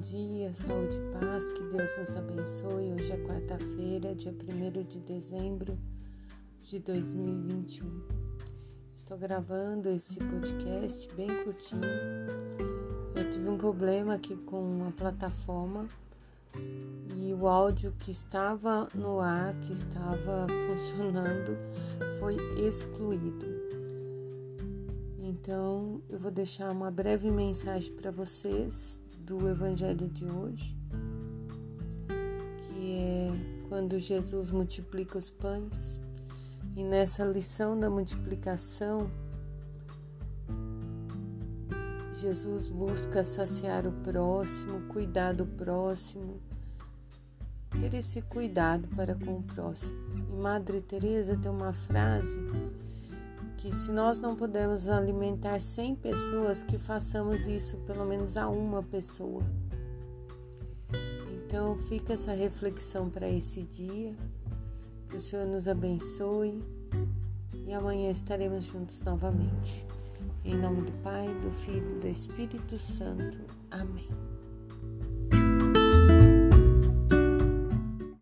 dia, saúde e paz, que Deus nos abençoe. Hoje é quarta-feira, dia 1 de dezembro de 2021. Estou gravando esse podcast bem curtinho. Eu tive um problema aqui com a plataforma e o áudio que estava no ar, que estava funcionando, foi excluído. Então, eu vou deixar uma breve mensagem para vocês do Evangelho de hoje, que é quando Jesus multiplica os pães. E nessa lição da multiplicação, Jesus busca saciar o próximo, cuidar do próximo, ter esse cuidado para com o próximo. E Madre Teresa tem uma frase que se nós não pudermos alimentar 100 pessoas, que façamos isso pelo menos a uma pessoa. Então fica essa reflexão para esse dia. Que o Senhor nos abençoe e amanhã estaremos juntos novamente. Em nome do Pai, do Filho e do Espírito Santo. Amém.